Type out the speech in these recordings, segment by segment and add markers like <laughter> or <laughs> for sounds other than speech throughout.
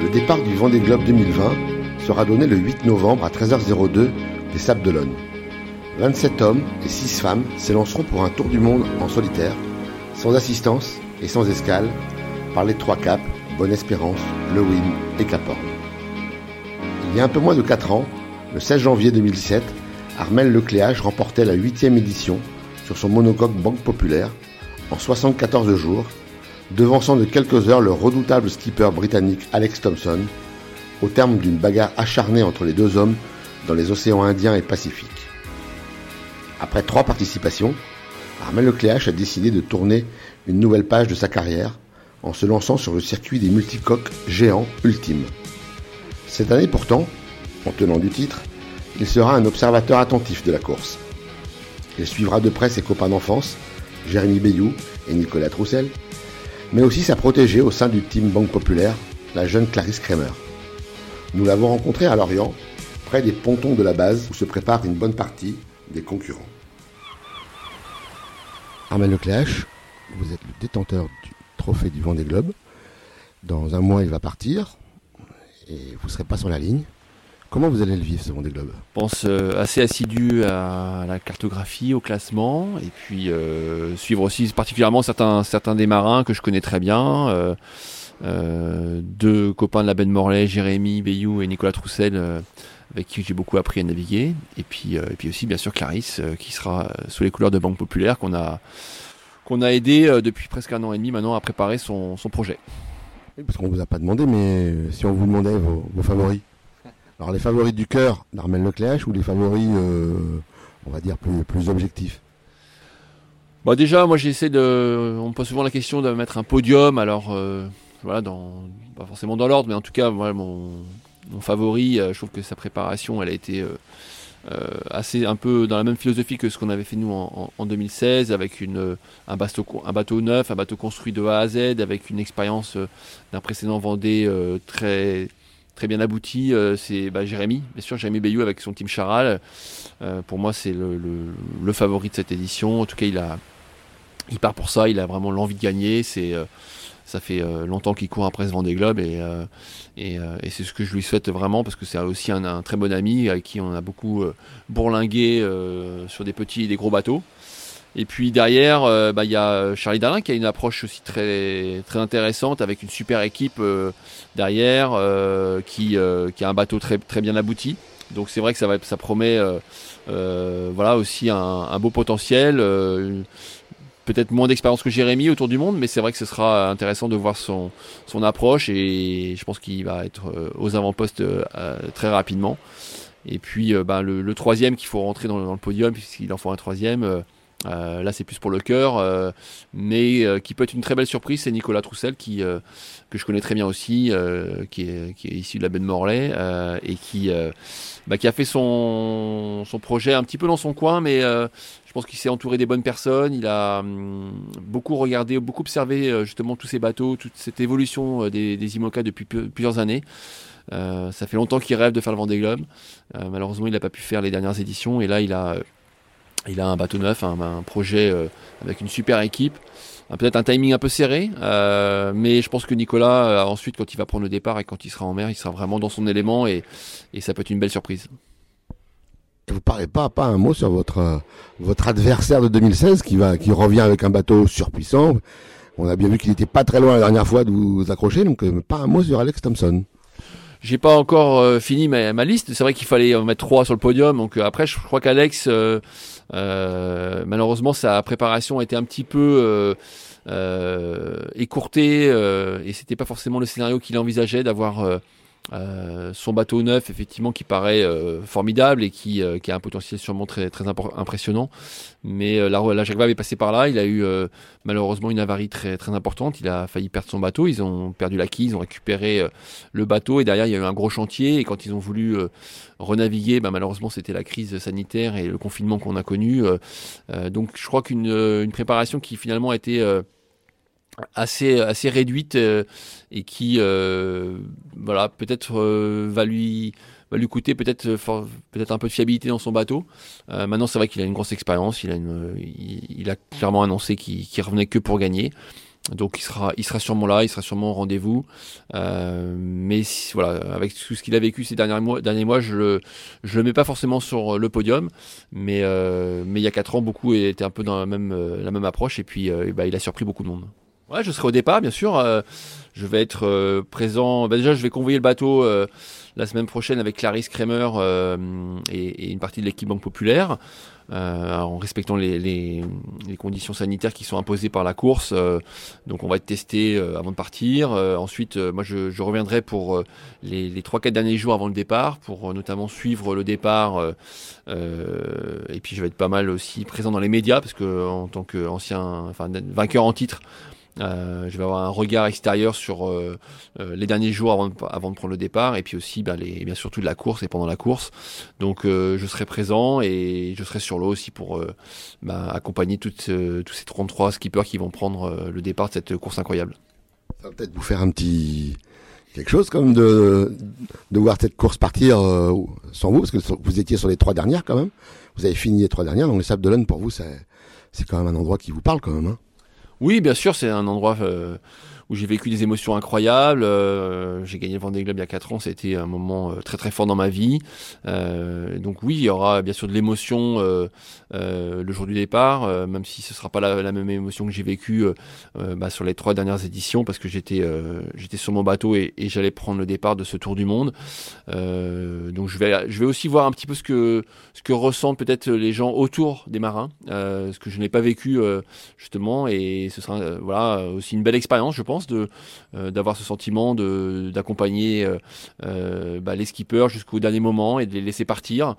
Le départ du Vendée Globe 2020 sera donné le 8 novembre à 13h02 des Sables d'Olonne. 27 hommes et 6 femmes s'élanceront pour un tour du monde en solitaire, sans assistance et sans escale, par les trois caps, Bonne-Espérance, Le Win et Cap Horn. Il y a un peu moins de 4 ans, le 16 janvier 2007, Armel Lecléage remportait la 8e édition sur son monocoque Banque Populaire en 74 jours, devançant de quelques heures le redoutable skipper britannique Alex Thompson, au terme d'une bagarre acharnée entre les deux hommes dans les océans Indien et Pacifique. Après trois participations, Armel Lecléache a décidé de tourner une nouvelle page de sa carrière en se lançant sur le circuit des multicoques géants ultimes. Cette année pourtant, en tenant du titre, il sera un observateur attentif de la course. Il suivra de près ses copains d'enfance, Jérémy Bayou et Nicolas Troussel, mais aussi sa protégée au sein du team Banque Populaire, la jeune Clarisse Kremer. Nous l'avons rencontrée à Lorient, près des pontons de la base où se prépare une bonne partie des concurrents. Armel Lecléache, vous êtes le détenteur du trophée du Vendée Globe. Dans un mois, il va partir et vous ne serez pas sur la ligne. Comment vous allez le vivre ce Vendée Globe? Je pense euh, assez assidu à la cartographie, au classement, et puis euh, suivre aussi particulièrement certains, certains des marins que je connais très bien. Euh, deux copains de la baie de Morlaix, Jérémy Bayou et Nicolas Troussel, avec qui j'ai beaucoup appris à naviguer. Et puis, et puis aussi, bien sûr, Clarisse, qui sera sous les couleurs de Banque Populaire, qu'on a, qu'on a aidé depuis presque un an et demi maintenant à préparer son, son projet. parce qu'on ne vous a pas demandé, mais si on vous demandait vos favoris alors les favoris du cœur d'Armel Lecléache ou les favoris, euh, on va dire, plus, plus objectifs? Bah déjà, moi j'essaie de. On me pose souvent la question de mettre un podium. Alors euh, voilà, dans, pas forcément dans l'ordre, mais en tout cas, mon, favori, euh, je trouve que sa préparation, elle a été assez un peu dans la même philosophie que ce qu'on avait fait nous en, 2016, avec une, un, un bateau neuf, un bateau construit de A à Z, avec une expérience d'un précédent Vendée très très bien abouti, euh, c'est bah, Jérémy, bien sûr, Jérémy Bayou avec son team Charal. Euh, pour moi, c'est le, favori de cette édition. En tout cas, il, a, il part pour ça, il a vraiment l'envie de gagner. C'est, euh, ça fait longtemps qu'il court après ce Vendée Globe et, et, c'est ce que je lui souhaite vraiment parce que c'est aussi un, très bon ami avec qui on a beaucoup bourlingué sur des petits et des gros bateaux. Et puis derrière, euh, bah, il y a Charlie Darlin qui a une approche aussi très, très intéressante avec une super équipe euh, derrière euh, qui, qui a un bateau très, très bien abouti. Donc c'est vrai que ça, va, ça promet voilà, aussi un, beau potentiel. Peut-être moins d'expérience que Jérémy autour du monde, mais c'est vrai que ce sera intéressant de voir son, son approche et je pense qu'il va être aux avant-postes très rapidement. Et puis bah, le, troisième qu'il faut rentrer dans le podium, puisqu'il en faut un troisième, euh, là, c'est plus pour le cœur, euh, mais euh, qui peut être une très belle surprise. C'est Nicolas Troussel, qui, que je connais très bien aussi, qui est, qui, est, issu de la baie de Morlaix et qui, bah, qui a fait son, son projet un petit peu dans son coin, mais je pense qu'il s'est entouré des bonnes personnes. Il a hum, beaucoup regardé, beaucoup observé justement tous ces bateaux, toute cette évolution des, des IMOCA depuis plusieurs années. ça fait longtemps qu'il rêve de faire le Vendée Globe. malheureusement, il n'a pas pu faire les dernières éditions et là, il a il a un bateau neuf, un, projet euh, avec une super équipe. Peut-être un timing un peu serré, euh, mais je pense que Nicolas, euh, ensuite, quand il va prendre le départ et quand il sera en mer, il sera vraiment dans son élément et, ça peut être une belle surprise. Vous parlez pas, pas un mot sur votre, votre adversaire de 2016 qui, va, qui revient avec un bateau surpuissant. On a bien vu qu'il n'était pas très loin la dernière fois de vous accrocher, donc pas un mot sur Alex Thompson. J'ai pas encore fini ma, ma liste. C'est vrai qu'il fallait en mettre trois sur le podium. Donc après, je crois qu'Alex, euh, malheureusement, sa préparation a été un petit peu euh, euh, écourtée et c'était pas forcément le scénario qu'il envisageait d'avoir euh, son bateau neuf, effectivement, qui paraît euh, formidable et qui, euh, qui, a un potentiel sûrement très, impressionnant. Mais la, la Jacques Vabre est passé par là. Il a eu malheureusement une avarie très, importante. Il a failli perdre son bateau. Ils ont perdu la quille, ils ont récupéré le bateau et derrière il y a eu un gros chantier. Et quand ils ont voulu renaviguer, bah, malheureusement c'était la crise sanitaire et le confinement qu'on a connu. donc je crois qu'une une préparation qui finalement a été assez réduite euh, et qui euh, voilà peut-être euh, va lui va lui coûter peut-être peut-être un peu de fiabilité dans son bateau. maintenant c'est vrai qu'il a une grosse expérience, il a clairement annoncé qu'il revenait que pour gagner. donc il sera, il sera sûrement là, il sera sûrement au rendez-vous. Mais voilà, avec tout ce qu'il a vécu ces derniers mois, derniers mois, je le, je le mets pas forcément sur le podium, mais mais il y a quatre ans, beaucoup étaient un peu dans la même la même approche et puis bah, il a surpris beaucoup de monde. Ouais, je serai au départ, bien sûr. je vais être présent. Bah, déjà, je vais convoyer le bateau la semaine prochaine avec Clarisse Kramer et, une partie de l'équipe Banque Populaire. Euh, en respectant les, conditions sanitaires qui sont imposées par la course. Euh, donc on va être testé euh, avant de partir. ensuite, moi je, reviendrai pour les, les 3-4 derniers jours avant le départ, pour notamment suivre le départ. et puis je vais être pas mal aussi présent dans les médias, parce que en tant qu'ancien, enfin vainqueur en titre, euh, je vais avoir un regard extérieur sur euh, euh, les derniers jours avant de, prendre le départ et puis aussi bah, les, bien surtout de la course et pendant la course. Donc je serai présent et je serai sur l'eau aussi pour bah, accompagner toutes, tous ces 33 skippers qui vont prendre le départ de cette course incroyable. Ça va peut-être vous faire un petit quelque chose comme de, de voir cette course partir sans vous, parce que vous étiez sur les trois dernières quand même. Vous avez fini les trois dernières, donc les Sables d'Olonne pour vous, c'est quand même un endroit qui vous parle quand même. Hein. Oui, bien sûr, c'est un endroit euh, où j'ai vécu des émotions incroyables. Euh, j'ai gagné le Vendée Globe il y a 4 ans, c'était un moment euh, très très fort dans ma vie. Euh, donc oui, il y aura bien sûr de l'émotion le jour du départ, même si ce sera pas la, même émotion que j'ai vécue bah, sur les trois dernières éditions, parce que j'étais sur mon bateau et, et j'allais prendre le départ de ce tour du monde. donc je vais je vais aussi voir un petit peu ce que ce que ressentent peut-être les gens autour des marins, ce que je n'ai pas vécu justement, et ce sera voilà aussi une belle expérience, je pense euh, d'avoir ce sentiment d'accompagner euh, euh, bah, les skippers jusqu'au dernier moment et de les laisser partir.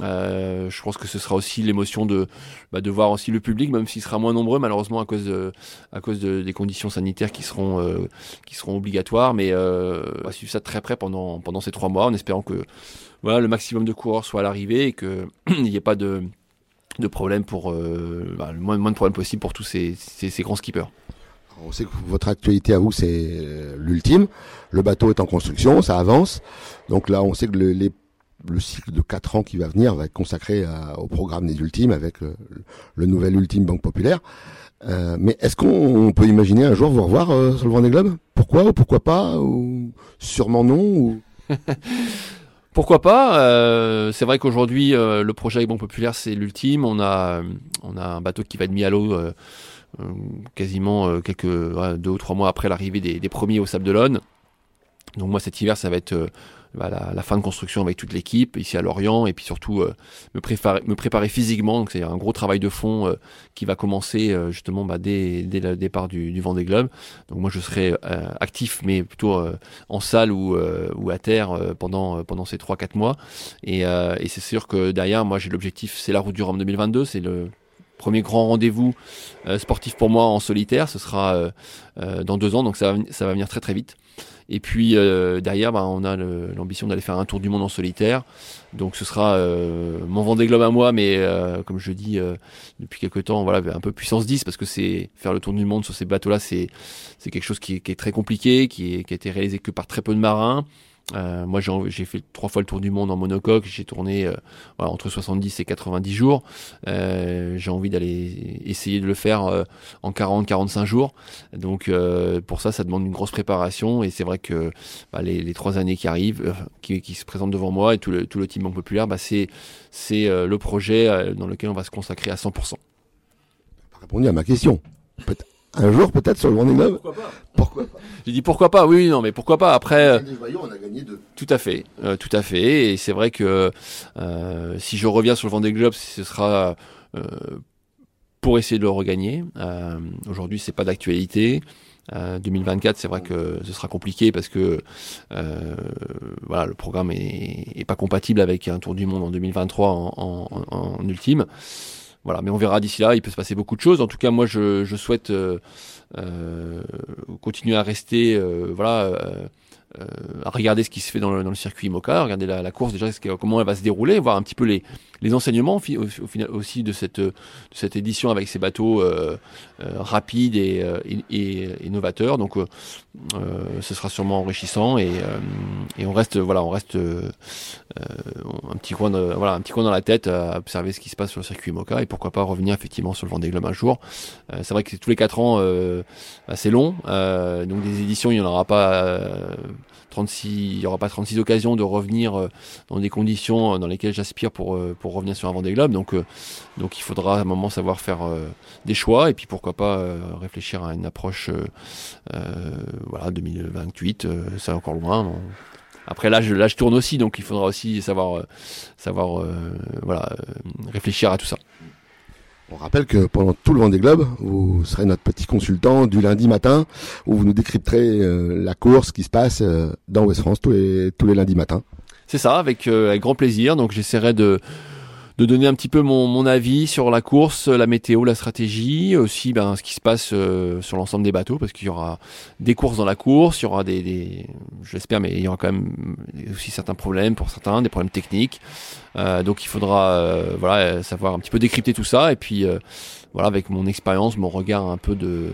je pense que ce sera aussi l'émotion de, bah, de voir aussi le public, même s'il sera moins nombreux malheureusement à cause, à cause de, des conditions sanitaires qui seront, qui seront obligatoires. Mais on va suivre ça très près pendant, pendant ces trois mois en espérant que voilà, le maximum de coureurs soit à l'arrivée et qu'il <clears throat> n'y ait pas de, de problème pour bah, le moins, moins, de problèmes possible pour tous ces, ces, ces grands skippers. On sait que votre actualité à vous, c'est euh, l'ultime. Le bateau est en construction, ça avance. Donc là, on sait que le, le cycle de 4 ans qui va venir va être consacré au programme des ultimes avec le, le, nouvel ultime Banque Populaire. Euh, mais est-ce qu'on peut imaginer un jour vous revoir euh, sur le Vendée Globe? Pourquoi ou pourquoi pas? Ou sûrement non ou... <laughs> Pourquoi pas? Euh, C'est vrai qu'aujourd'hui, euh, le projet avec Banque Populaire, c'est l'ultime. On a, on a un bateau qui va être mis à l'eau euh, quasiment euh, quelques deux ou trois mois après l'arrivée des, premiers au Sable d'Olonne. Donc moi cet hiver ça va être euh, bah, la, fin de construction avec toute l'équipe ici à Lorient et puis surtout me, préparer, me préparer physiquement. Donc c'est un gros travail de fond qui va commencer justement bah, dès, le départ du, du Vendée Globe. Donc moi je serai actif mais plutôt en salle ou, à terre pendant ces 3-4 mois. Et, c'est sûr que derrière moi j'ai l'objectif c'est la route du Rhum 2022, c'est le premier grand rendez-vous euh, sportif pour moi en solitaire. Ce sera euh, euh, dans deux ans, donc ça va, venir très très vite. Et puis derrière, bah, on a l'ambition d'aller faire un tour du monde en solitaire. Donc ce sera mon Vendée Globe à moi, mais comme je dis depuis quelques temps, voilà, un peu puissance 10 parce que c'est faire le tour du monde sur ces bateaux-là, c'est c'est quelque chose qui, est très compliqué, qui a été réalisé que par très peu de marins. Euh, moi, j'ai fait trois fois le tour du monde en monocoque. J'ai tourné euh, voilà, entre 70 et 90 jours. Euh, j'ai envie d'aller essayer de le faire euh, en 40-45 jours. Donc, euh, pour ça, ça demande une grosse préparation. Et c'est vrai que bah, les, trois années qui arrivent, qui, qui, se présentent devant moi et tout le, tout le team Banque Populaire, bah, c'est le projet dans lequel on va se consacrer à 100%. Pas répondu à ma question. Un jour peut-être sur le Vendée Globe. Pourquoi pas Pourquoi pas? J'ai dit pourquoi pas. Oui, non, mais pourquoi pas? Après, on a gagné deux. Tout à fait, euh, tout à fait. Et c'est vrai que euh, si je reviens sur le Vendée Globe, ce sera euh, pour essayer de le regagner. Euh, Aujourd'hui, c'est pas d'actualité. 2024, c'est vrai que ce sera compliqué parce que voilà, le programme est, est, pas compatible avec un Tour du Monde en 2023 en, en, en ultime. Voilà, mais on verra d'ici là, il peut se passer beaucoup de choses. En tout cas, moi, je, souhaite euh, euh, continuer à rester euh, voilà, à regarder ce qui se fait dans le, dans le circuit IMOCA, regarder la, la course déjà, comment elle va se dérouler, voir un petit peu les, les enseignements au, final aussi de cette, de cette édition avec ces bateaux rapides et, et, et, novateurs. Donc ce sera sûrement enrichissant et, et on reste voilà on reste un petit coin de, voilà un petit coin dans la tête à observer ce qui se passe sur le circuit IMOCA et pourquoi pas revenir effectivement sur le Vendée Globe un jour. c'est vrai que tous les quatre ans assez long. Euh, donc des éditions, il n'y en aura pas 36, euh, il y aura pas 36 occasions de revenir euh, dans des conditions dans lesquelles j'aspire pour pour revenir sur un Vendée Globe. Donc donc il faudra à un moment savoir faire des choix et puis pourquoi pas réfléchir à une approche voilà 2028, c'est encore loin. Après là je tourne aussi, donc il faudra aussi savoir savoir voilà réfléchir à tout ça. On rappelle que pendant tout le Vendée Globe, vous serez notre petit consultant du lundi matin où vous nous décrypterez euh, la course qui se passe euh, dans West France tous les, tous les lundis matins. C'est ça, avec, euh, avec grand plaisir. Donc j'essaierai de, de donner un petit peu mon, mon, avis sur la course, la météo, la stratégie, aussi ben, ce qui se passe euh, sur l'ensemble des bateaux, parce qu'il y aura des courses dans la course, il y aura des, des je l'espère, mais il y aura quand même aussi certains problèmes pour certains, des problèmes techniques. Euh, donc il faudra euh, voilà savoir un petit peu décrypter tout ça, et puis voilà avec mon expérience, mon regard un peu de,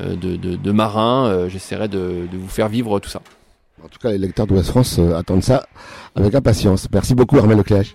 de, de, marin, j'essaierai de, de vous faire vivre tout ça. En tout cas, les lecteurs de West France attendent ça avec impatience. Merci beaucoup, Armel Leclerc.